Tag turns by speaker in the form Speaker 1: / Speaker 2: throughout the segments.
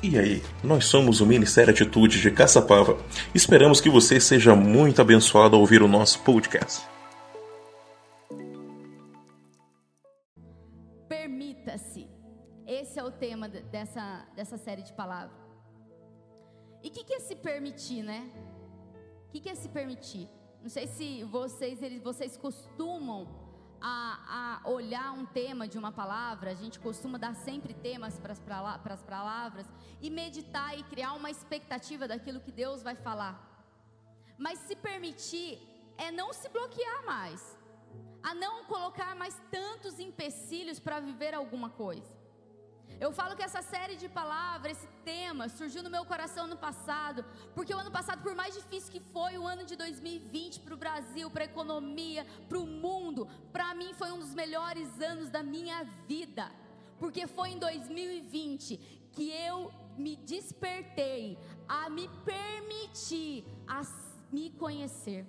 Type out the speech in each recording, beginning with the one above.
Speaker 1: E aí, nós somos o Ministério Atitude de Caçapava. Esperamos que você seja muito abençoado ao ouvir o nosso podcast.
Speaker 2: Permita-se. Esse é o tema dessa, dessa série de palavras. E o que, que é se permitir, né? O que, que é se permitir? Não sei se vocês, vocês costumam a, a, olhar um tema de uma palavra, a gente costuma dar sempre temas para as palavras e meditar e criar uma expectativa daquilo que Deus vai falar. Mas se permitir é não se bloquear mais, a não colocar mais tantos empecilhos para viver alguma coisa. Eu falo que essa série de palavras, esse tema, surgiu no meu coração no passado, porque o ano passado, por mais difícil que foi, o ano de 2020 para o Brasil, para a economia, para o mundo, para mim foi um dos melhores anos da minha vida, porque foi em 2020 que eu me despertei a me permitir a me conhecer.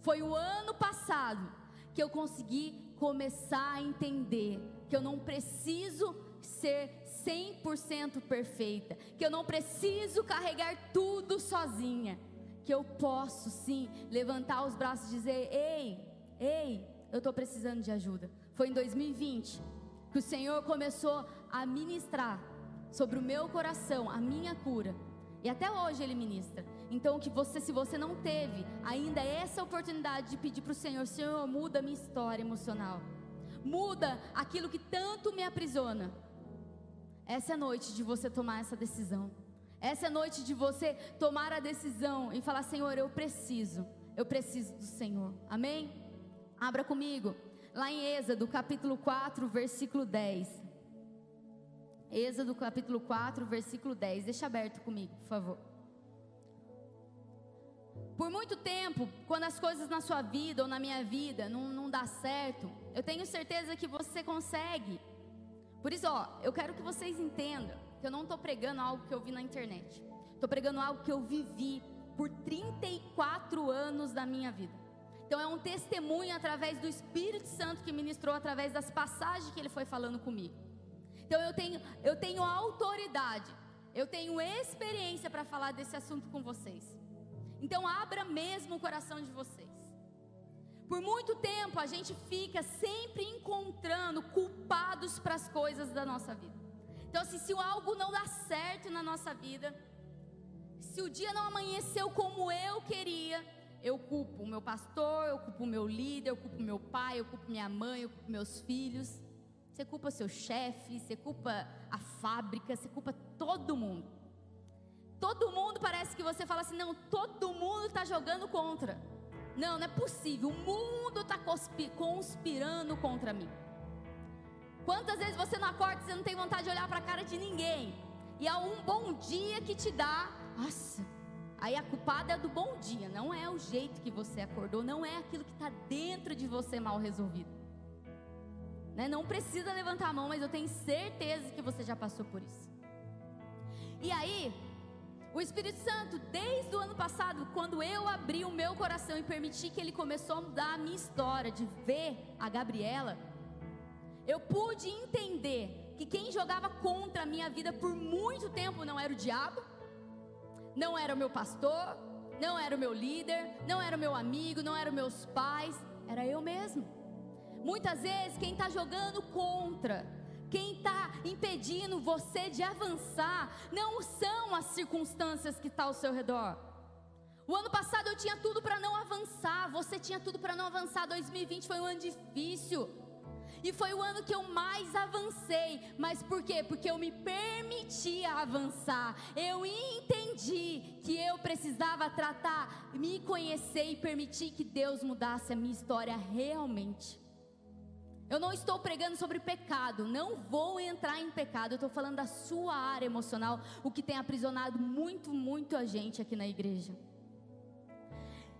Speaker 2: Foi o ano passado que eu consegui começar a entender que eu não preciso ser 100% perfeita, que eu não preciso carregar tudo sozinha, que eu posso sim levantar os braços e dizer: ei, ei, eu estou precisando de ajuda. Foi em 2020 que o Senhor começou a ministrar sobre o meu coração a minha cura. E até hoje Ele ministra. Então, que você, se você não teve ainda essa oportunidade de pedir para o Senhor, Senhor, muda minha história emocional, muda aquilo que tanto me aprisiona. Essa é a noite de você tomar essa decisão. Essa é a noite de você tomar a decisão e falar: Senhor, eu preciso, eu preciso do Senhor. Amém? Abra comigo, lá em Êxodo, capítulo 4, versículo 10. Êxodo, capítulo 4, versículo 10. Deixa aberto comigo, por favor. Por muito tempo, quando as coisas na sua vida ou na minha vida não, não dá certo, eu tenho certeza que você consegue por isso, ó, eu quero que vocês entendam que eu não estou pregando algo que eu vi na internet. Estou pregando algo que eu vivi por 34 anos da minha vida. Então é um testemunho através do Espírito Santo que ministrou através das passagens que ele foi falando comigo. Então eu tenho, eu tenho autoridade, eu tenho experiência para falar desse assunto com vocês. Então abra mesmo o coração de vocês. Por muito tempo a gente fica sempre encontrando culpados para as coisas da nossa vida. Então, assim, se algo não dá certo na nossa vida, se o dia não amanheceu como eu queria, eu culpo o meu pastor, eu culpo o meu líder, eu culpo meu pai, eu culpo minha mãe, eu culpo meus filhos. Você culpa seu chefe, você culpa a fábrica, você culpa todo mundo. Todo mundo parece que você fala assim: não, todo mundo está jogando contra. Não, não é possível. O mundo está conspirando contra mim. Quantas vezes você não acorda e você não tem vontade de olhar para a cara de ninguém? E há um bom dia que te dá. Nossa, aí a culpada é do bom dia. Não é o jeito que você acordou. Não é aquilo que está dentro de você mal resolvido. Né? Não precisa levantar a mão, mas eu tenho certeza que você já passou por isso. E aí, o Espírito Santo, desde o ano passado, quando eu abri o meu coração e permiti que ele começou a mudar a minha história, de ver a Gabriela, eu pude entender que quem jogava contra a minha vida por muito tempo não era o diabo, não era o meu pastor, não era o meu líder, não era o meu amigo, não eram meus pais, era eu mesmo. Muitas vezes quem está jogando contra quem está impedindo você de avançar não são as circunstâncias que estão tá ao seu redor. O ano passado eu tinha tudo para não avançar, você tinha tudo para não avançar. 2020 foi um ano difícil. E foi o ano que eu mais avancei. Mas por quê? Porque eu me permitia avançar. Eu entendi que eu precisava tratar, me conhecer e permitir que Deus mudasse a minha história realmente. Eu não estou pregando sobre pecado, não vou entrar em pecado. Eu estou falando da sua área emocional, o que tem aprisionado muito, muito a gente aqui na igreja.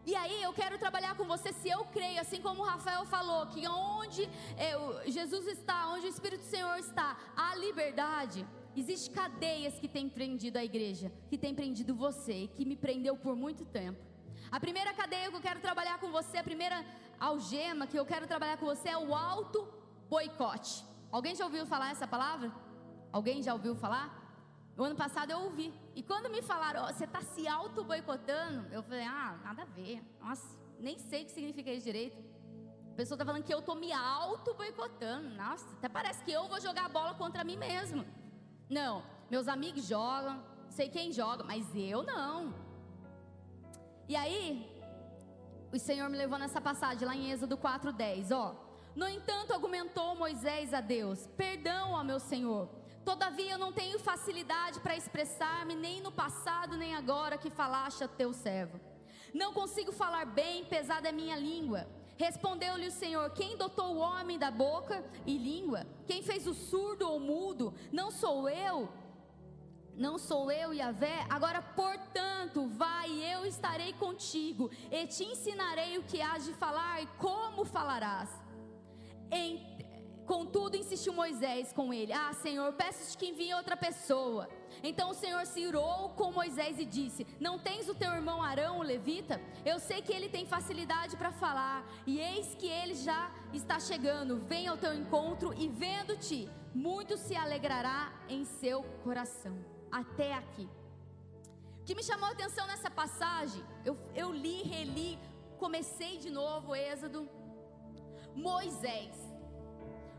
Speaker 2: E aí eu quero trabalhar com você se eu creio, assim como o Rafael falou, que onde é, Jesus está, onde o Espírito do Senhor está, há liberdade. Existem cadeias que têm prendido a igreja, que têm prendido você, que me prendeu por muito tempo. A primeira cadeia que eu quero trabalhar com você, a primeira algema que eu quero trabalhar com você é o auto boicote. Alguém já ouviu falar essa palavra? Alguém já ouviu falar? O ano passado eu ouvi. E quando me falaram, oh, você está se auto-boicotando, eu falei, ah, nada a ver. Nossa, nem sei o que significa isso direito. A pessoa está falando que eu estou me auto-boicotando. Nossa, até parece que eu vou jogar a bola contra mim mesmo. Não, meus amigos jogam, sei quem joga, mas eu não. E aí, o Senhor me levou nessa passagem lá em Êxodo 4:10, ó. No entanto, argumentou Moisés a Deus: Perdão, ó meu Senhor. Todavia eu não tenho facilidade para expressar-me nem no passado nem agora que falaste a teu servo. Não consigo falar bem, pesada é minha língua. Respondeu-lhe o Senhor: Quem dotou o homem da boca e língua? Quem fez o surdo ou mudo? Não sou eu? Não sou eu, Yahvé? Agora, portanto, vai, eu estarei contigo e te ensinarei o que hás de falar e como falarás. Em, contudo, insistiu Moisés com ele: Ah, Senhor, peço-te que envie outra pessoa. Então o Senhor se irou com Moisés e disse: Não tens o teu irmão Arão, o levita? Eu sei que ele tem facilidade para falar, e eis que ele já está chegando. Vem ao teu encontro e vendo-te, muito se alegrará em seu coração até aqui. O que me chamou a atenção nessa passagem, eu, eu li, reli, comecei de novo Êxodo. Moisés.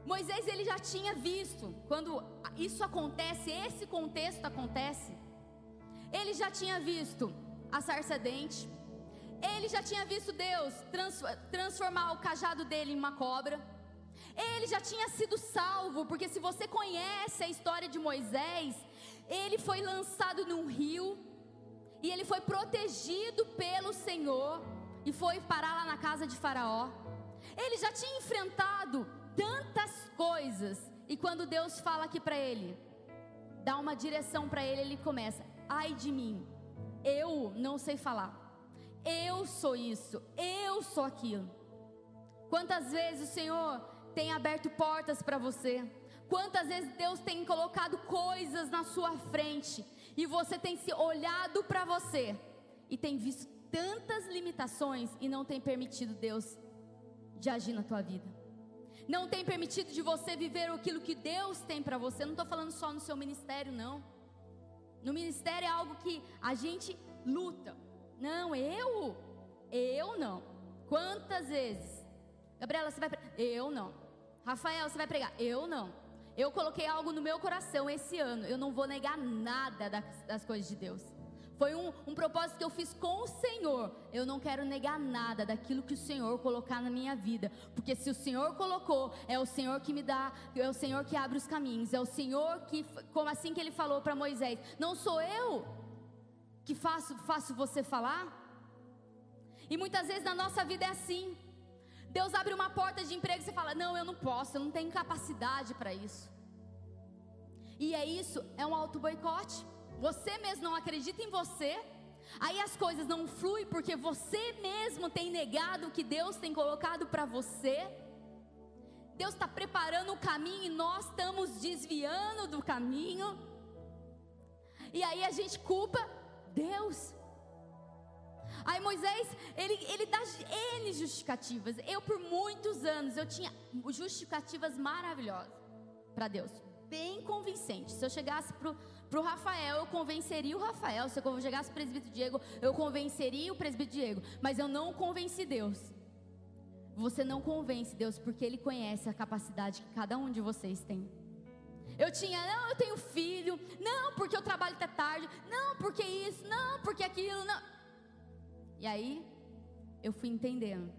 Speaker 2: Moisés ele já tinha visto quando isso acontece, esse contexto acontece. Ele já tinha visto a sarça dente. Ele já tinha visto Deus trans, transformar o cajado dele em uma cobra. Ele já tinha sido salvo, porque se você conhece a história de Moisés, ele foi lançado num rio e ele foi protegido pelo Senhor e foi parar lá na casa de Faraó. Ele já tinha enfrentado tantas coisas e quando Deus fala aqui para ele, dá uma direção para ele, ele começa: "Ai de mim, eu não sei falar. Eu sou isso, eu sou aquilo." Quantas vezes o Senhor tem aberto portas para você? Quantas vezes Deus tem colocado coisas na sua frente e você tem se olhado para você e tem visto tantas limitações e não tem permitido Deus de agir na tua vida. Não tem permitido de você viver aquilo que Deus tem para você. Não estou falando só no seu ministério, não. No ministério é algo que a gente luta. Não, eu, eu não. Quantas vezes? Gabriela, você vai. Eu não. Rafael, você vai pregar? Eu não. Eu coloquei algo no meu coração esse ano. Eu não vou negar nada das, das coisas de Deus. Foi um, um, propósito que eu fiz com o Senhor. Eu não quero negar nada daquilo que o Senhor colocar na minha vida. Porque se o Senhor colocou, é o Senhor que me dá, é o Senhor que abre os caminhos. É o Senhor que, como assim que ele falou para Moisés: Não sou eu que faço, faço você falar? E muitas vezes na nossa vida é assim. Deus abre uma porta de emprego e você fala: Não, eu não posso, eu não tenho capacidade para isso. E é isso, é um auto-boicote. Você mesmo não acredita em você, aí as coisas não fluem porque você mesmo tem negado o que Deus tem colocado para você. Deus está preparando o caminho e nós estamos desviando do caminho. E aí a gente culpa Deus. Aí Moisés, ele, ele dá N justificativas. Eu, por muitos anos, eu tinha justificativas maravilhosas para Deus. Bem convincente. Se eu chegasse pro, pro Rafael, eu convenceria o Rafael. Se eu chegasse pro presbítero Diego, eu convenceria o presbítero Diego. Mas eu não convenci Deus. Você não convence Deus porque Ele conhece a capacidade que cada um de vocês tem. Eu tinha, não, eu tenho filho, não, porque eu trabalho até tarde, não, porque isso, não, porque aquilo, não. E aí eu fui entendendo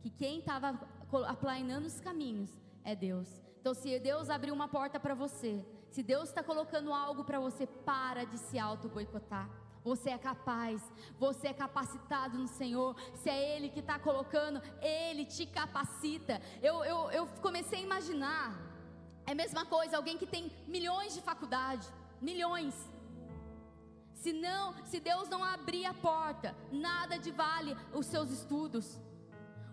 Speaker 2: que quem estava aplanando os caminhos é Deus. Então, se Deus abriu uma porta para você, se Deus está colocando algo para você, para de se auto-boicotar. Você é capaz, você é capacitado no Senhor. Se é Ele que está colocando, Ele te capacita. Eu, eu, eu comecei a imaginar, é a mesma coisa, alguém que tem milhões de faculdade, milhões. Se não, se Deus não abrir a porta, nada de vale os seus estudos.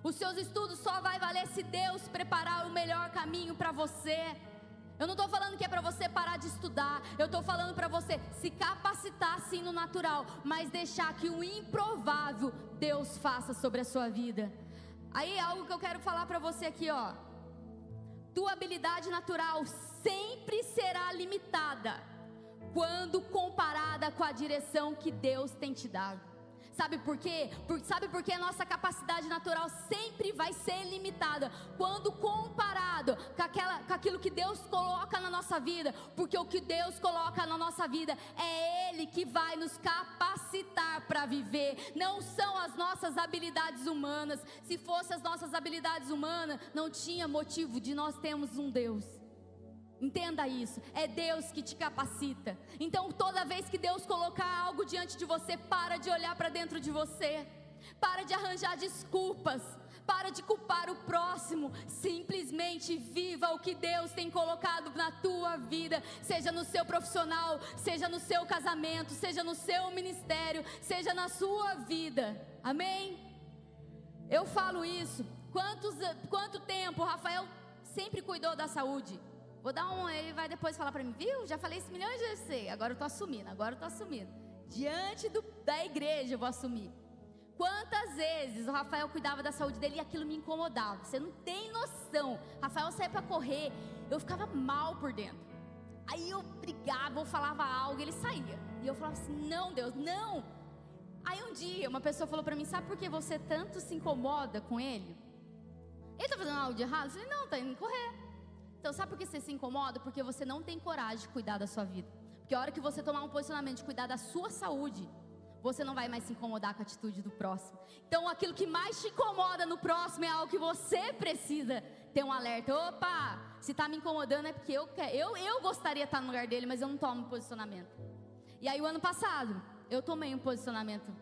Speaker 2: Os seus estudos só vai valer se Deus preparar o melhor caminho para você. Eu não estou falando que é para você parar de estudar. Eu estou falando para você se capacitar sim no natural, mas deixar que o improvável Deus faça sobre a sua vida. Aí algo que eu quero falar para você aqui, ó. Tua habilidade natural sempre será limitada quando comparada com a direção que Deus tem te dado. Sabe por quê? Por, sabe por que a nossa capacidade natural sempre vai ser limitada quando comparado com, aquela, com aquilo que Deus coloca na nossa vida? Porque o que Deus coloca na nossa vida é Ele que vai nos capacitar para viver, não são as nossas habilidades humanas. Se fossem as nossas habilidades humanas, não tinha motivo de nós termos um Deus. Entenda isso, é Deus que te capacita. Então, toda vez que Deus colocar algo diante de você, para de olhar para dentro de você, para de arranjar desculpas, para de culpar o próximo. Simplesmente viva o que Deus tem colocado na tua vida, seja no seu profissional, seja no seu casamento, seja no seu ministério, seja na sua vida. Amém? Eu falo isso. Quantos, quanto tempo Rafael sempre cuidou da saúde? Vou dar um, ele vai depois falar para mim, viu? Já falei isso milhões de vezes, agora eu tô assumindo, agora eu tô assumindo. Diante do, da igreja eu vou assumir. Quantas vezes o Rafael cuidava da saúde dele e aquilo me incomodava? Você não tem noção. Rafael saía para correr, eu ficava mal por dentro. Aí eu brigava, ou falava algo, ele saía. E eu falava assim: "Não, Deus, não". Aí um dia uma pessoa falou para mim: "Sabe por que você tanto se incomoda com ele?" Ele tá fazendo algo de errado? Eu falei: "Não, tá indo correr". Então, sabe por que você se incomoda? Porque você não tem coragem de cuidar da sua vida. Porque a hora que você tomar um posicionamento de cuidar da sua saúde, você não vai mais se incomodar com a atitude do próximo. Então, aquilo que mais te incomoda no próximo é algo que você precisa ter um alerta. Opa, se está me incomodando é porque eu, eu, eu gostaria de estar no lugar dele, mas eu não tomo posicionamento. E aí, o ano passado, eu tomei um posicionamento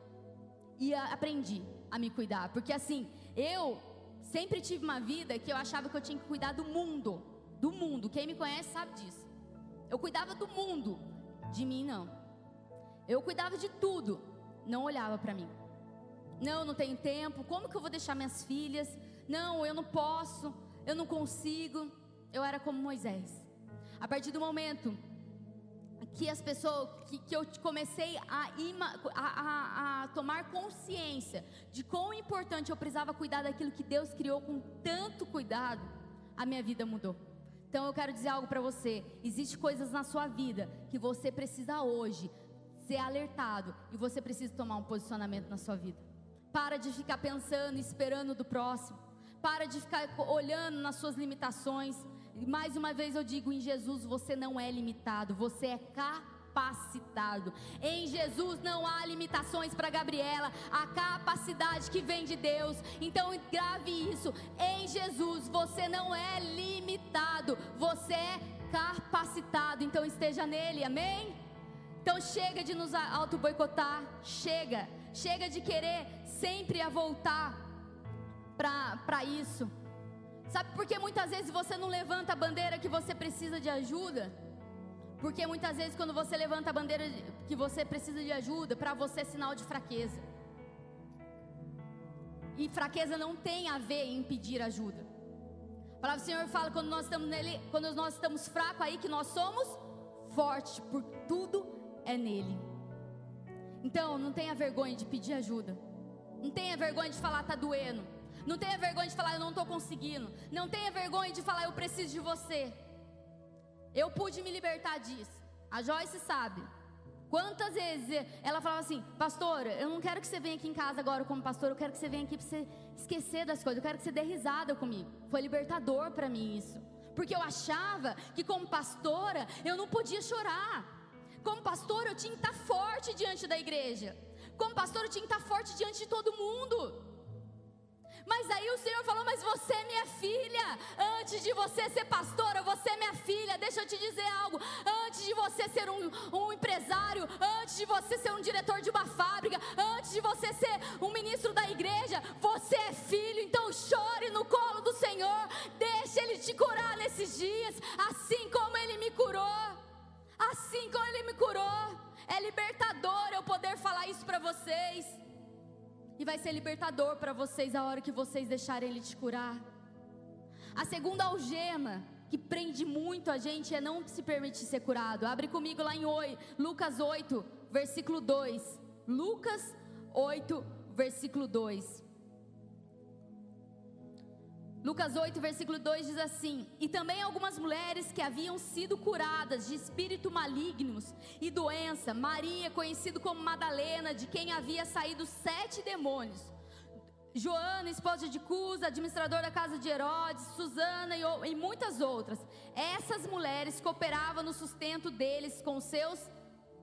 Speaker 2: e aprendi a me cuidar. Porque assim, eu sempre tive uma vida que eu achava que eu tinha que cuidar do mundo do mundo. Quem me conhece sabe disso. Eu cuidava do mundo, de mim não. Eu cuidava de tudo, não olhava para mim. Não, não tenho tempo. Como que eu vou deixar minhas filhas? Não, eu não posso. Eu não consigo. Eu era como Moisés. A partir do momento que as pessoas, que, que eu comecei a, ima, a, a, a, tomar consciência de quão importante eu precisava cuidar daquilo que Deus criou com tanto cuidado, a minha vida mudou. Então eu quero dizer algo para você: existe coisas na sua vida que você precisa hoje ser alertado e você precisa tomar um posicionamento na sua vida. Para de ficar pensando, esperando do próximo. Para de ficar olhando nas suas limitações. Mais uma vez eu digo: em Jesus você não é limitado, você é capaz capacitado. Em Jesus não há limitações para Gabriela, a capacidade que vem de Deus. Então grave isso. Em Jesus você não é limitado, você é capacitado. Então esteja nele. Amém? Então chega de nos auto boicotar, chega. Chega de querer sempre a voltar para isso. Sabe por que muitas vezes você não levanta a bandeira que você precisa de ajuda? Porque muitas vezes quando você levanta a bandeira que você precisa de ajuda, para você é sinal de fraqueza. E fraqueza não tem a ver em pedir ajuda. A palavra do Senhor fala quando nós estamos nele, quando nós estamos fracos aí que nós somos fortes, por tudo é nele. Então, não tenha vergonha de pedir ajuda. Não tenha vergonha de falar tá doendo. Não tenha vergonha de falar eu não estou conseguindo. Não tenha vergonha de falar eu preciso de você. Eu pude me libertar disso. A Joyce sabe. Quantas vezes ela falava assim, pastora, eu não quero que você venha aqui em casa agora como pastor, eu quero que você venha aqui para você esquecer das coisas, eu quero que você dê risada comigo. Foi libertador para mim isso. Porque eu achava que como pastora eu não podia chorar. Como pastora eu tinha que estar forte diante da igreja. Como pastora eu tinha que estar forte diante de todo mundo. Aí o Senhor falou: Mas você é minha filha. Antes de você ser pastora, você é minha filha. Deixa eu te dizer algo. Antes de você ser um, um empresário, antes de você ser um diretor de uma fábrica, antes de você ser um ministro da igreja, você é filho. Então chore no colo do Senhor. Deixe Ele te curar nesses dias, assim como Ele me curou. Assim como Ele me curou. É libertador eu poder falar isso para vocês. E vai ser libertador para vocês a hora que vocês deixarem Ele te curar. A segunda algema que prende muito a gente é não se permitir ser curado. Abre comigo lá em 8, Lucas 8, versículo 2. Lucas 8, versículo 2. Lucas 8, versículo 2 diz assim: E também algumas mulheres que haviam sido curadas de espírito malignos e doença, Maria, conhecida como Madalena, de quem havia saído sete demônios. Joana, esposa de Cusa, administrador da casa de Herodes, Susana e, e muitas outras. Essas mulheres cooperavam no sustento deles com seus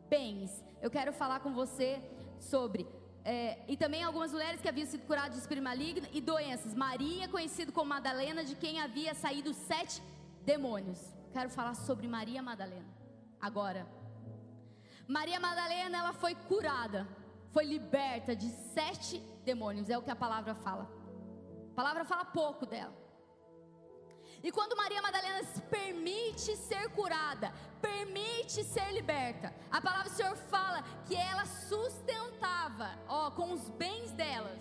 Speaker 2: bens. Eu quero falar com você sobre é, e também algumas mulheres que haviam sido curadas de espírito maligno e doenças. Maria, conhecido como Madalena, de quem havia saído sete demônios. Quero falar sobre Maria Madalena. Agora, Maria Madalena, ela foi curada, foi liberta de sete demônios, é o que a palavra fala. A palavra fala pouco dela. E quando Maria Madalena se permite ser curada, permite ser liberta, a palavra do Senhor fala que ela sustentava, ó, com os bens delas,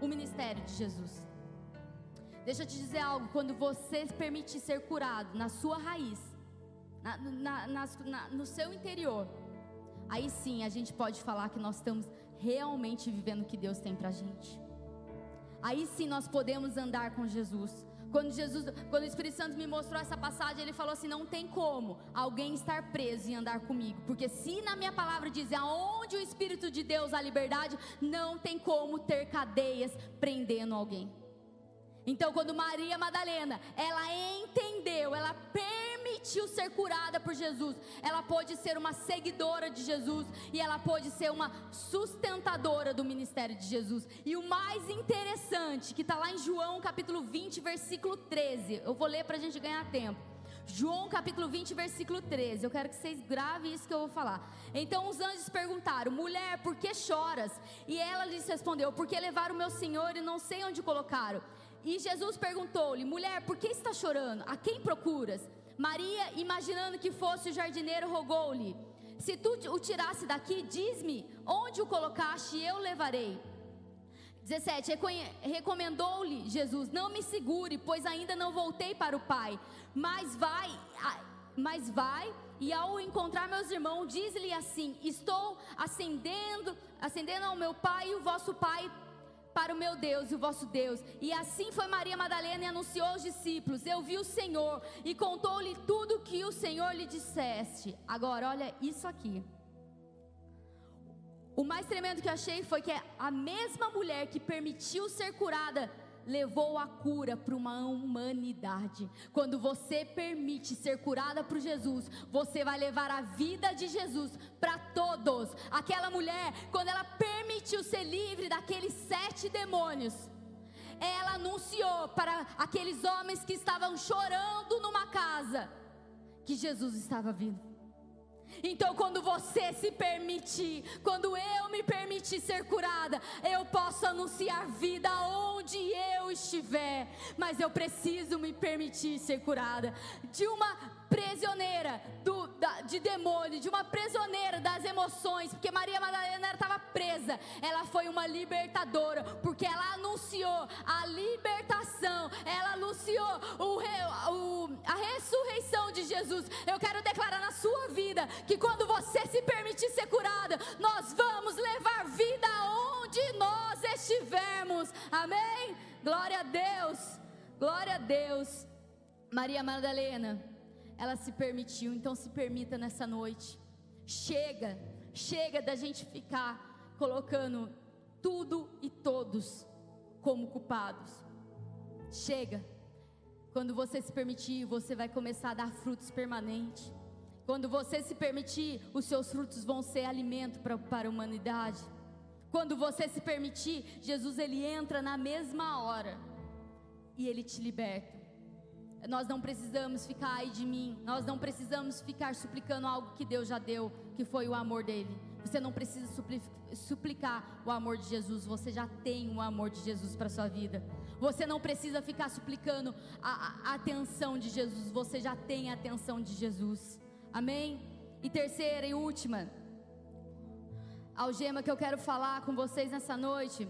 Speaker 2: o ministério de Jesus. Deixa eu te dizer algo: quando você se permite ser curado na sua raiz, na, na, na, no seu interior, aí sim a gente pode falar que nós estamos realmente vivendo o que Deus tem pra gente. Aí sim nós podemos andar com Jesus. Quando Jesus, quando o Espírito Santo me mostrou essa passagem, ele falou assim: não tem como alguém estar preso e andar comigo, porque se na minha palavra diz aonde o Espírito de Deus há liberdade, não tem como ter cadeias prendendo alguém. Então, quando Maria Madalena, ela entendeu, ela permitiu ser curada por Jesus, ela pôde ser uma seguidora de Jesus e ela pôde ser uma sustentadora do ministério de Jesus. E o mais interessante, que está lá em João capítulo 20, versículo 13, eu vou ler para a gente ganhar tempo. João capítulo 20, versículo 13. Eu quero que vocês gravem isso que eu vou falar. Então os anjos perguntaram: Mulher, por que choras? E ela lhes respondeu: Porque levaram o meu senhor e não sei onde colocaram. E Jesus perguntou-lhe: Mulher, por que está chorando? A quem procuras? Maria, imaginando que fosse o jardineiro, rogou-lhe: Se tu o tirasse daqui, diz-me onde o colocaste e eu levarei. 17. Recomendou-lhe Jesus: Não me segure, pois ainda não voltei para o Pai. Mas vai, mas vai e ao encontrar meus irmãos, diz-lhe assim: Estou ascendendo, ascendendo ao meu Pai e o vosso Pai para o meu Deus e o vosso Deus. E assim foi Maria Madalena e anunciou aos discípulos: Eu vi o Senhor e contou-lhe tudo o que o Senhor lhe disseste. Agora, olha isso aqui. O mais tremendo que achei foi que a mesma mulher que permitiu ser curada levou a cura para uma humanidade. Quando você permite ser curada por Jesus, você vai levar a vida de Jesus para todos. Aquela mulher, quando ela permitiu ser livre daqueles sete demônios, ela anunciou para aqueles homens que estavam chorando numa casa que Jesus estava vindo. Então, quando você se permitir, quando eu me permitir ser curada, eu posso anunciar vida onde eu estiver, mas eu preciso me permitir ser curada. De uma prisioneira do, da, de demônio, de uma prisioneira das emoções, porque Maria Madalena estava presa. Ela foi uma libertadora, porque ela anunciou a libertação, ela anunciou o, o, a ressurreição de Jesus. Eu quero declarar na sua vida que quando você se permitir ser curada, nós vamos levar vida aonde nós estivermos. Amém? Glória a Deus. Glória a Deus. Maria Madalena ela se permitiu. Então se permita nessa noite. Chega, chega da gente ficar colocando tudo e todos como culpados. Chega. Quando você se permitir, você vai começar a dar frutos permanentes. Quando você se permitir, os seus frutos vão ser alimento pra, para a humanidade. Quando você se permitir, Jesus ele entra na mesma hora e ele te liberta. Nós não precisamos ficar aí de mim, nós não precisamos ficar suplicando algo que Deus já deu, que foi o amor dele. Você não precisa suplicar o amor de Jesus, você já tem o amor de Jesus para sua vida. Você não precisa ficar suplicando a, a atenção de Jesus, você já tem a atenção de Jesus. Amém? E terceira e última, algema que eu quero falar com vocês nessa noite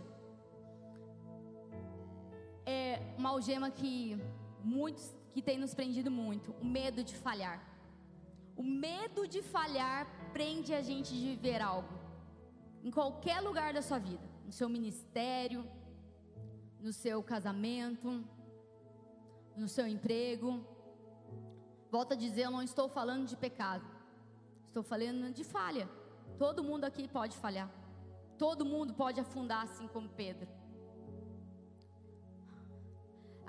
Speaker 2: é uma algema que muitos que tem nos prendido muito: o medo de falhar. O medo de falhar prende a gente de viver algo, em qualquer lugar da sua vida, no seu ministério, no seu casamento, no seu emprego. Volto a dizer, eu não estou falando de pecado. Estou falando de falha. Todo mundo aqui pode falhar. Todo mundo pode afundar assim como Pedro.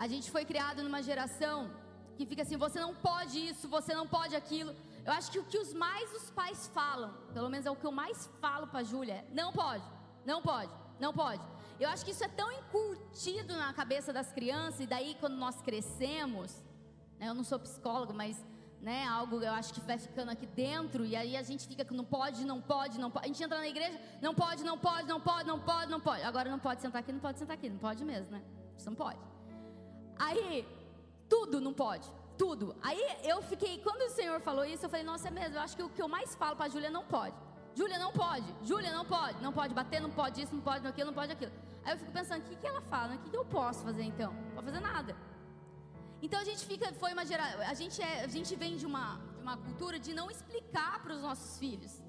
Speaker 2: A gente foi criado numa geração que fica assim: você não pode isso, você não pode aquilo. Eu acho que o que os mais os pais falam, pelo menos é o que eu mais falo para Júlia, é: não pode, não pode, não pode. Eu acho que isso é tão encurtido na cabeça das crianças, e daí quando nós crescemos, né, eu não sou psicólogo, mas né, algo eu acho que vai ficando aqui dentro, e aí a gente fica que não pode, não pode, não pode. A gente entra na igreja, não pode, não pode, não pode, não pode, não pode. Agora não pode sentar aqui, não pode sentar aqui, não pode mesmo, né? Isso não pode. Aí, tudo não pode, tudo. Aí eu fiquei, quando o Senhor falou isso, eu falei, nossa, é mesmo, eu acho que o que eu mais falo para Júlia não pode. Júlia não pode, Júlia não pode, não pode bater, não pode isso, não pode aquilo, não pode aquilo. Aí eu fico pensando, o que, que ela fala? O que, que eu posso fazer então? Não posso fazer nada. Então a gente fica, foi uma geração, a gente, é, a gente vem de uma, de uma cultura de não explicar para os nossos filhos.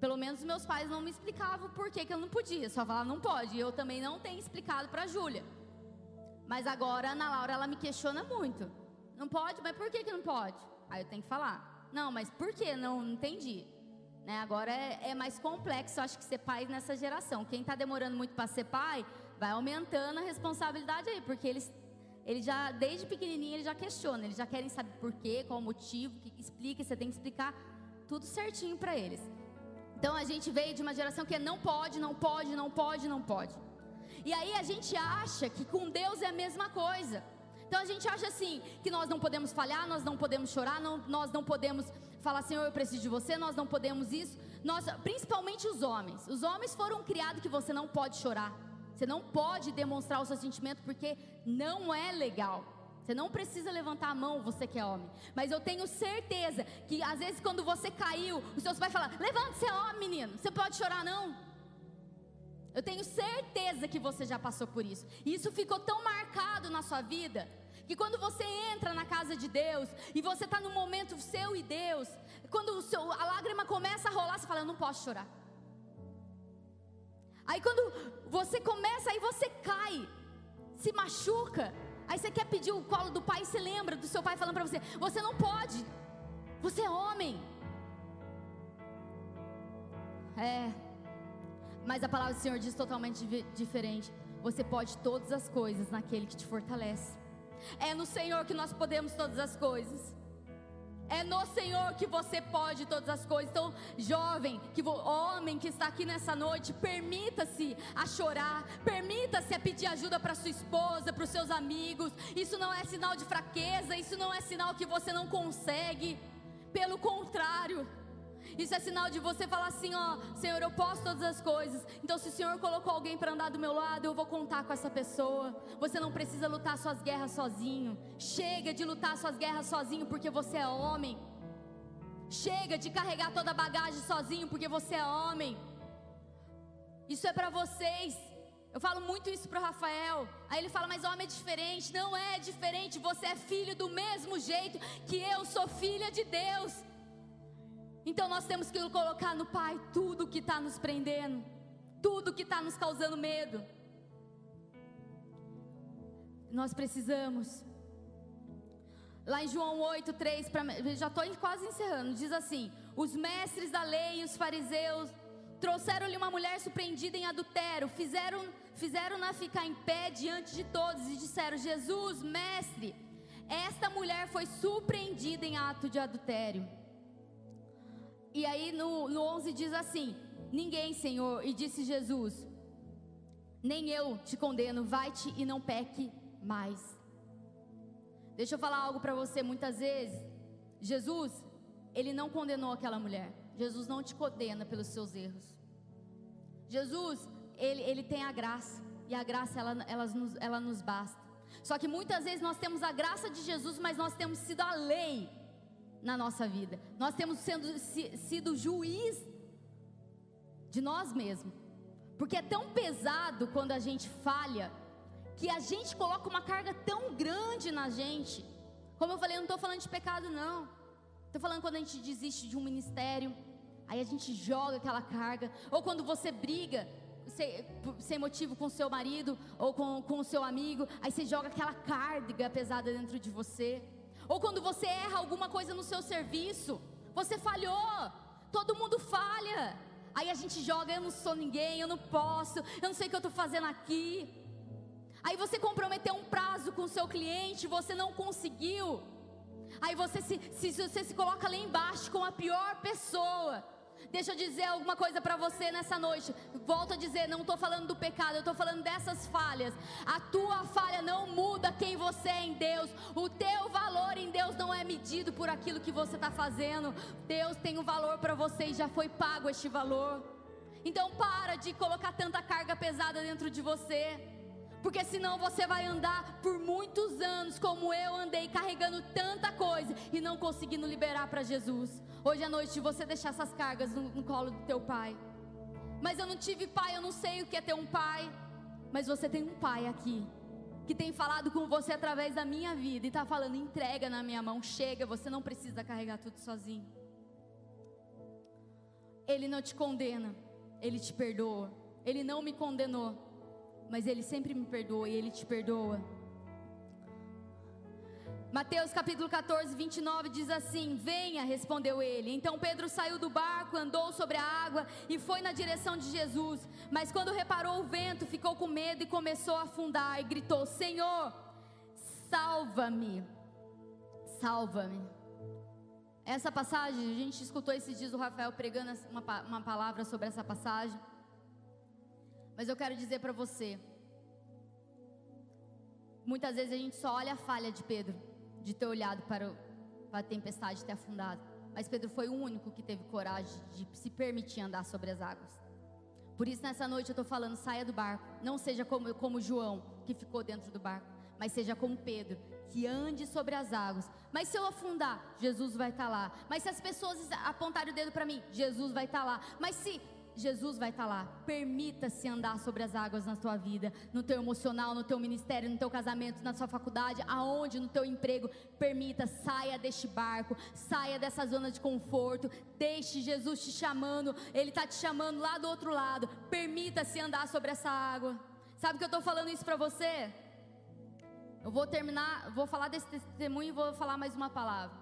Speaker 2: Pelo menos meus pais não me explicavam por que, que eu não podia, só falavam não pode. E eu também não tenho explicado para a Júlia. Mas agora a Ana Laura ela me questiona muito. Não pode, mas por que, que não pode? Aí eu tenho que falar. Não, mas por que? Não, não entendi. Né? Agora é, é, mais complexo, acho que ser pai nessa geração. Quem está demorando muito para ser pai, vai aumentando a responsabilidade aí, porque eles, ele já, desde pequenininho, ele já questiona, eles já querem saber por quê, qual o motivo, que explica, você tem que explicar tudo certinho para eles. Então a gente veio de uma geração que é não pode, não pode, não pode, não pode. E aí a gente acha que com Deus é a mesma coisa. Então a gente acha assim que nós não podemos falhar, nós não podemos chorar, não, nós não podemos falar Senhor, eu preciso de você, nós não podemos isso. Nós, principalmente os homens. Os homens foram criados que você não pode chorar. Você não pode demonstrar o seu sentimento porque não é legal. Você não precisa levantar a mão, você que é homem. Mas eu tenho certeza que às vezes quando você caiu, os seus pais falam: "Levanta, você é homem, menino. Você pode chorar não?" Eu tenho certeza que você já passou por isso. E isso ficou tão marcado na sua vida que quando você entra na casa de Deus e você está no momento seu e Deus, quando seu, a lágrima começa a rolar, você fala: Eu não posso chorar. Aí quando você começa, aí você cai, se machuca. Aí você quer pedir o colo do pai e você lembra do seu pai falando para você: Você não pode, você é homem. É, mas a palavra do Senhor diz totalmente diferente. Você pode todas as coisas naquele que te fortalece. É no Senhor que nós podemos todas as coisas. É no Senhor que você pode todas as coisas. Então, jovem, que homem que está aqui nessa noite, permita-se a chorar, permita-se a pedir ajuda para sua esposa, para os seus amigos. Isso não é sinal de fraqueza, isso não é sinal que você não consegue. Pelo contrário, isso é sinal de você falar assim, ó, Senhor, eu posso todas as coisas. Então, se o Senhor colocou alguém para andar do meu lado, eu vou contar com essa pessoa. Você não precisa lutar suas guerras sozinho. Chega de lutar suas guerras sozinho porque você é homem. Chega de carregar toda a bagagem sozinho porque você é homem. Isso é para vocês. Eu falo muito isso para o Rafael. Aí ele fala, mas homem é diferente. Não é diferente. Você é filho do mesmo jeito que eu sou filha de Deus. Então nós temos que colocar no Pai tudo que está nos prendendo, tudo que está nos causando medo. Nós precisamos. Lá em João 8, 3, pra, já estou quase encerrando, diz assim: Os mestres da lei e os fariseus trouxeram-lhe uma mulher surpreendida em adultério, fizeram, fizeram-na ficar em pé diante de todos e disseram: Jesus, mestre, esta mulher foi surpreendida em ato de adultério. E aí no, no 11 diz assim: Ninguém, Senhor, e disse Jesus: Nem eu te condeno, vai-te e não peque mais. Deixa eu falar algo para você. Muitas vezes, Jesus, ele não condenou aquela mulher. Jesus não te condena pelos seus erros. Jesus, ele, ele tem a graça. E a graça, ela, ela, nos, ela nos basta. Só que muitas vezes nós temos a graça de Jesus, mas nós temos sido a lei na nossa vida. Nós temos sendo, sido juiz de nós mesmos. Porque é tão pesado quando a gente falha, que a gente coloca uma carga tão grande na gente. Como eu falei, eu não estou falando de pecado, não. Estou falando quando a gente desiste de um ministério, aí a gente joga aquela carga. Ou quando você briga, sem, sem motivo com seu marido ou com o seu amigo, aí você joga aquela carga pesada dentro de você. Ou quando você erra alguma coisa no seu serviço, você falhou, todo mundo falha. Aí a gente joga, eu não sou ninguém, eu não posso, eu não sei o que eu estou fazendo aqui. Aí você comprometeu um prazo com o seu cliente, você não conseguiu. Aí você se, se, você se coloca lá embaixo com a pior pessoa. Deixa eu dizer alguma coisa para você nessa noite. Volto a dizer, não estou falando do pecado, eu estou falando dessas falhas. A tua falha não muda quem você é em Deus. O teu valor em Deus não é medido por aquilo que você está fazendo. Deus tem um valor para você e já foi pago este valor. Então para de colocar tanta carga pesada dentro de você. Porque senão você vai andar por muitos anos, como eu andei, carregando tanta coisa e não conseguindo liberar para Jesus. Hoje à noite você deixar essas cargas no, no colo do teu pai. Mas eu não tive pai, eu não sei o que é ter um pai. Mas você tem um pai aqui que tem falado com você através da minha vida e está falando: entrega na minha mão, chega, você não precisa carregar tudo sozinho. Ele não te condena, ele te perdoa. Ele não me condenou, mas Ele sempre me perdoa e Ele te perdoa. Mateus capítulo 14, 29 diz assim: Venha, respondeu ele. Então Pedro saiu do barco, andou sobre a água e foi na direção de Jesus. Mas quando reparou o vento, ficou com medo e começou a afundar e gritou: Senhor, salva-me, salva-me. Essa passagem, a gente escutou esses dias o Rafael pregando uma, uma palavra sobre essa passagem. Mas eu quero dizer para você, muitas vezes a gente só olha a falha de Pedro, de ter olhado para, o, para a tempestade ter afundado. Mas Pedro foi o único que teve coragem de se permitir andar sobre as águas. Por isso, nessa noite eu estou falando: saia do barco. Não seja como, como João, que ficou dentro do barco. Mas seja como Pedro, que ande sobre as águas. Mas se eu afundar, Jesus vai estar tá lá. Mas se as pessoas apontarem o dedo para mim, Jesus vai estar tá lá. Mas se Jesus vai estar tá lá. Permita-se andar sobre as águas na sua vida, no teu emocional, no teu ministério, no teu casamento, na sua faculdade, aonde, no teu emprego. Permita, saia deste barco, saia dessa zona de conforto. Deixe Jesus te chamando, Ele está te chamando lá do outro lado. Permita-se andar sobre essa água. Sabe que eu estou falando isso para você? Eu vou terminar, vou falar desse testemunho e vou falar mais uma palavra.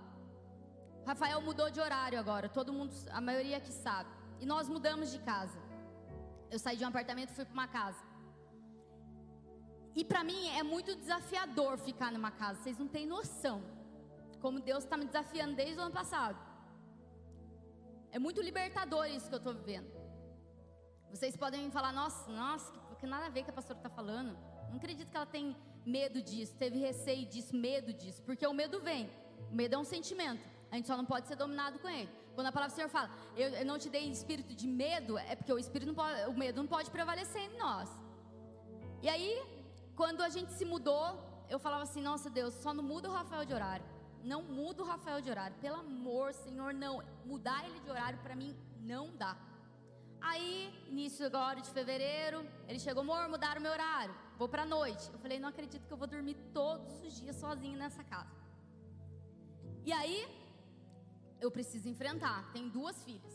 Speaker 2: Rafael mudou de horário agora, todo mundo, a maioria que sabe. E nós mudamos de casa. Eu saí de um apartamento e fui para uma casa. E para mim é muito desafiador ficar numa casa. Vocês não têm noção. Como Deus está me desafiando desde o ano passado. É muito libertador isso que eu estou vivendo. Vocês podem falar, nossa, nossa, que, que nada a ver que a pastora está falando. Não acredito que ela tem medo disso, teve receio disso, medo disso. Porque o medo vem. O medo é um sentimento. A gente só não pode ser dominado com ele. Quando a palavra do Senhor fala, eu, não te dei espírito de medo, é porque o espírito não pode, o medo não pode prevalecer em nós. E aí, quando a gente se mudou, eu falava assim: Nossa Deus, só não muda o Rafael de horário. Não muda o Rafael de horário. Pelo amor, Senhor, não. Mudar ele de horário para mim não dá. Aí, início agora de fevereiro, ele chegou, amor, mudaram o meu horário. Vou pra noite. Eu falei, não acredito que eu vou dormir todos os dias sozinho nessa casa. E aí, eu preciso enfrentar. Tenho duas filhas.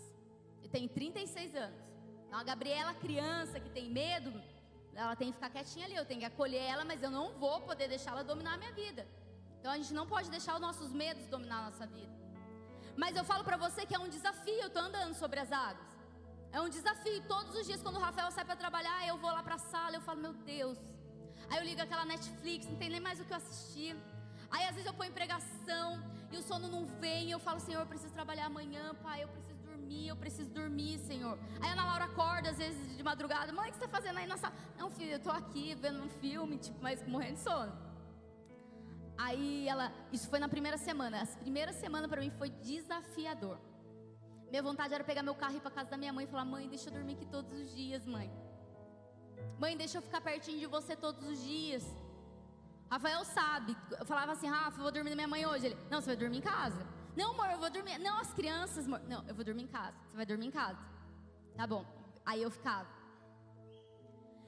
Speaker 2: E tenho 36 anos. Então a Gabriela, criança que tem medo, ela tem que ficar quietinha ali. Eu tenho que acolher ela, mas eu não vou poder deixá-la dominar a minha vida. Então a gente não pode deixar os nossos medos dominar a nossa vida. Mas eu falo para você que é um desafio. Eu tô andando sobre as águas. É um desafio. Todos os dias, quando o Rafael sai para trabalhar, eu vou lá para a sala, eu falo, meu Deus. Aí eu ligo aquela Netflix, não tem nem mais o que eu assistir. Aí às vezes eu ponho pregação e o sono não vem. E eu falo, Senhor, eu preciso trabalhar amanhã, Pai, eu preciso dormir, eu preciso dormir, Senhor. Aí a Ana Laura acorda às vezes de madrugada, mãe, o que você está fazendo aí na sala? Não, filho, eu estou aqui vendo um filme, tipo, mas morrendo de sono. Aí ela, isso foi na primeira semana. As primeiras semanas para mim foi desafiador. Minha vontade era pegar meu carro e ir para casa da minha mãe e falar: "Mãe, deixa eu dormir aqui todos os dias, mãe. Mãe, deixa eu ficar pertinho de você todos os dias." Rafael sabe. Eu falava assim, Rafa, eu vou dormir na minha mãe hoje. Ele, não, você vai dormir em casa. Não, amor, eu vou dormir. Não, as crianças, amor. Não, eu vou dormir em casa. Você vai dormir em casa. Tá bom. Aí eu ficava.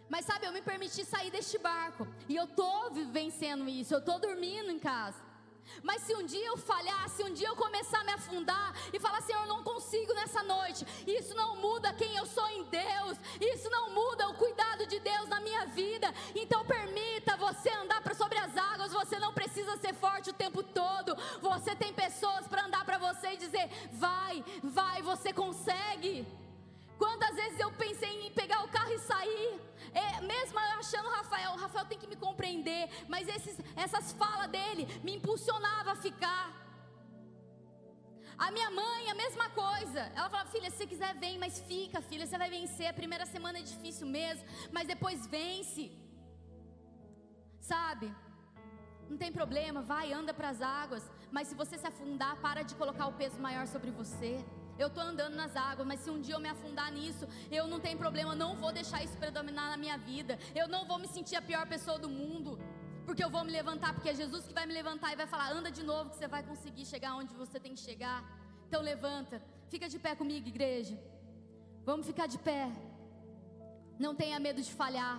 Speaker 2: Mas sabe, eu me permiti sair deste barco. E eu tô vivenciando isso. Eu tô dormindo em casa. Mas se um dia eu falhar, se um dia eu começar a me afundar e falar, Senhor, eu não consigo nessa noite, isso não muda quem eu sou em Deus, isso não muda o cuidado de Deus na minha vida. Então permita você andar para sobre as águas, você não precisa ser forte o tempo todo. Você tem pessoas para andar para você e dizer: vai, vai, você consegue. Quantas vezes eu pensei em pegar o carro e sair, é, mesmo achando o Rafael, o Rafael tem que me compreender, mas esses, essas falas dele me impulsionava a ficar. A minha mãe, a mesma coisa. Ela falava, filha, se você quiser, vem, mas fica, filha, você vai vencer. A primeira semana é difícil mesmo, mas depois vence. Sabe? Não tem problema, vai, anda para as águas. Mas se você se afundar, para de colocar o peso maior sobre você. Eu estou andando nas águas, mas se um dia eu me afundar nisso, eu não tenho problema, eu não vou deixar isso predominar na minha vida. Eu não vou me sentir a pior pessoa do mundo, porque eu vou me levantar, porque é Jesus que vai me levantar e vai falar: anda de novo, que você vai conseguir chegar onde você tem que chegar. Então levanta, fica de pé comigo, igreja. Vamos ficar de pé. Não tenha medo de falhar.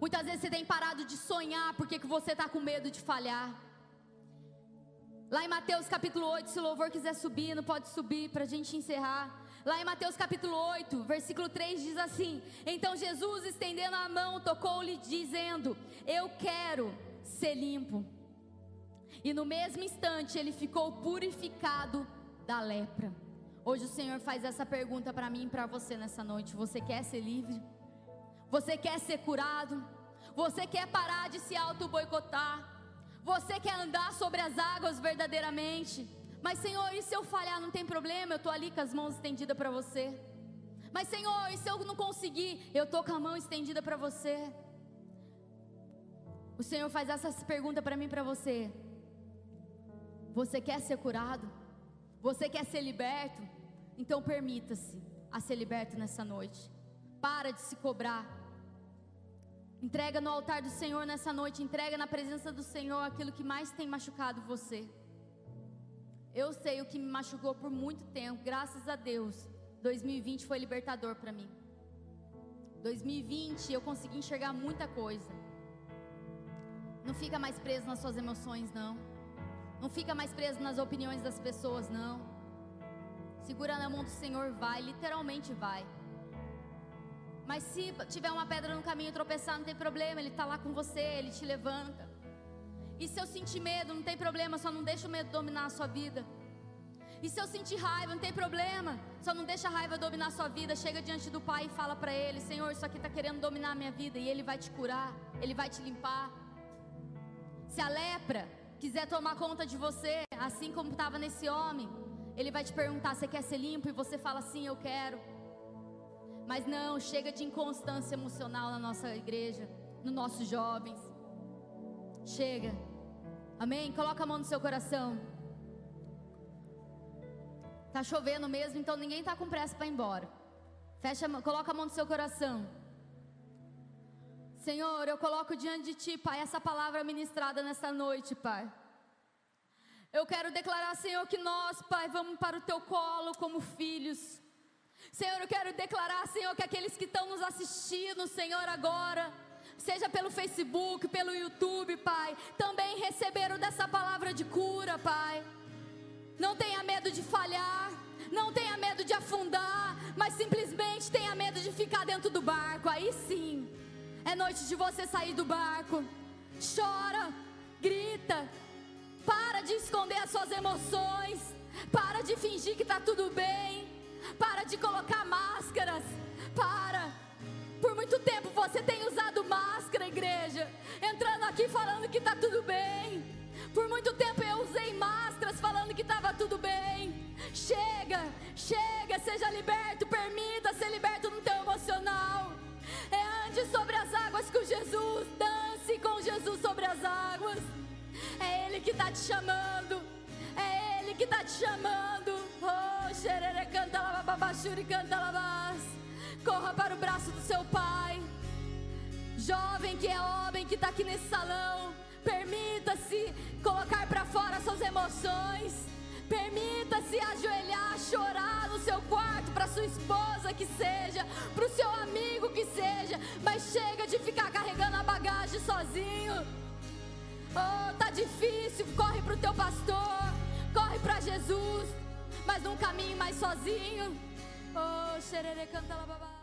Speaker 2: Muitas vezes você tem parado de sonhar porque que você está com medo de falhar. Lá em Mateus capítulo 8, se o louvor quiser subir, não pode subir para a gente encerrar. Lá em Mateus capítulo 8, versículo 3 diz assim: Então Jesus, estendendo a mão, tocou-lhe, dizendo: Eu quero ser limpo. E no mesmo instante ele ficou purificado da lepra. Hoje o Senhor faz essa pergunta para mim e para você nessa noite: Você quer ser livre? Você quer ser curado? Você quer parar de se auto-boicotar? Você quer andar sobre as águas verdadeiramente? Mas, Senhor, e se eu falhar, não tem problema, eu estou ali com as mãos estendidas para você. Mas, Senhor, e se eu não conseguir, eu estou com a mão estendida para você. O Senhor faz essa pergunta para mim para você. Você quer ser curado? Você quer ser liberto? Então permita-se a ser liberto nessa noite. Para de se cobrar. Entrega no altar do Senhor nessa noite, entrega na presença do Senhor aquilo que mais tem machucado você. Eu sei o que me machucou por muito tempo, graças a Deus. 2020 foi libertador para mim. 2020 eu consegui enxergar muita coisa. Não fica mais preso nas suas emoções, não. Não fica mais preso nas opiniões das pessoas, não. Segura na mão do Senhor, vai, literalmente vai. Mas se tiver uma pedra no caminho tropeçar, não tem problema, Ele está lá com você, Ele te levanta. E se eu sentir medo, não tem problema, só não deixa o medo dominar a sua vida. E se eu sentir raiva, não tem problema, só não deixa a raiva dominar a sua vida. Chega diante do Pai e fala para Ele: Senhor, isso aqui está querendo dominar a minha vida. E Ele vai te curar, Ele vai te limpar. Se a lepra quiser tomar conta de você, assim como estava nesse homem, Ele vai te perguntar: Você quer ser limpo? E você fala: Sim, eu quero. Mas não, chega de inconstância emocional na nossa igreja, nos nossos jovens. Chega. Amém? Coloca a mão no seu coração. Tá chovendo mesmo, então ninguém tá com pressa para ir embora. Fecha, coloca a mão no seu coração. Senhor, eu coloco diante de ti, Pai, essa palavra ministrada nessa noite, Pai. Eu quero declarar, Senhor, que nós, Pai, vamos para o teu colo como filhos. Senhor, eu quero declarar, Senhor, que aqueles que estão nos assistindo, Senhor, agora, seja pelo Facebook, pelo YouTube, Pai, também receberam dessa palavra de cura, Pai. Não tenha medo de falhar, não tenha medo de afundar, mas simplesmente tenha medo de ficar dentro do barco. Aí sim, é noite de você sair do barco. Chora, grita, para de esconder as suas emoções, para de fingir que está tudo bem. De colocar máscaras. Para. Por muito tempo você tem usado máscara, igreja. Entrando aqui falando que está tudo bem. Por muito tempo eu usei máscaras falando que estava tudo bem. Chega, chega, seja liberto. Permita ser liberto no teu emocional. É ande sobre as águas com Jesus. Dance com Jesus sobre as águas. É Ele que está te chamando. É Ele que está te chamando. Oh, xerere canta lavababachuri canta lavas. Corra para o braço do seu pai. Jovem que é homem que está aqui nesse salão. Permita-se colocar para fora suas emoções. Permita-se ajoelhar, chorar no seu quarto para sua esposa que seja, para o seu amigo que seja, mas chega de ficar carregando a bagagem sozinho. Oh, tá difícil, corre pro teu pastor, corre para Jesus, mas num caminho mais sozinho. Oh, xerere canta lá babá.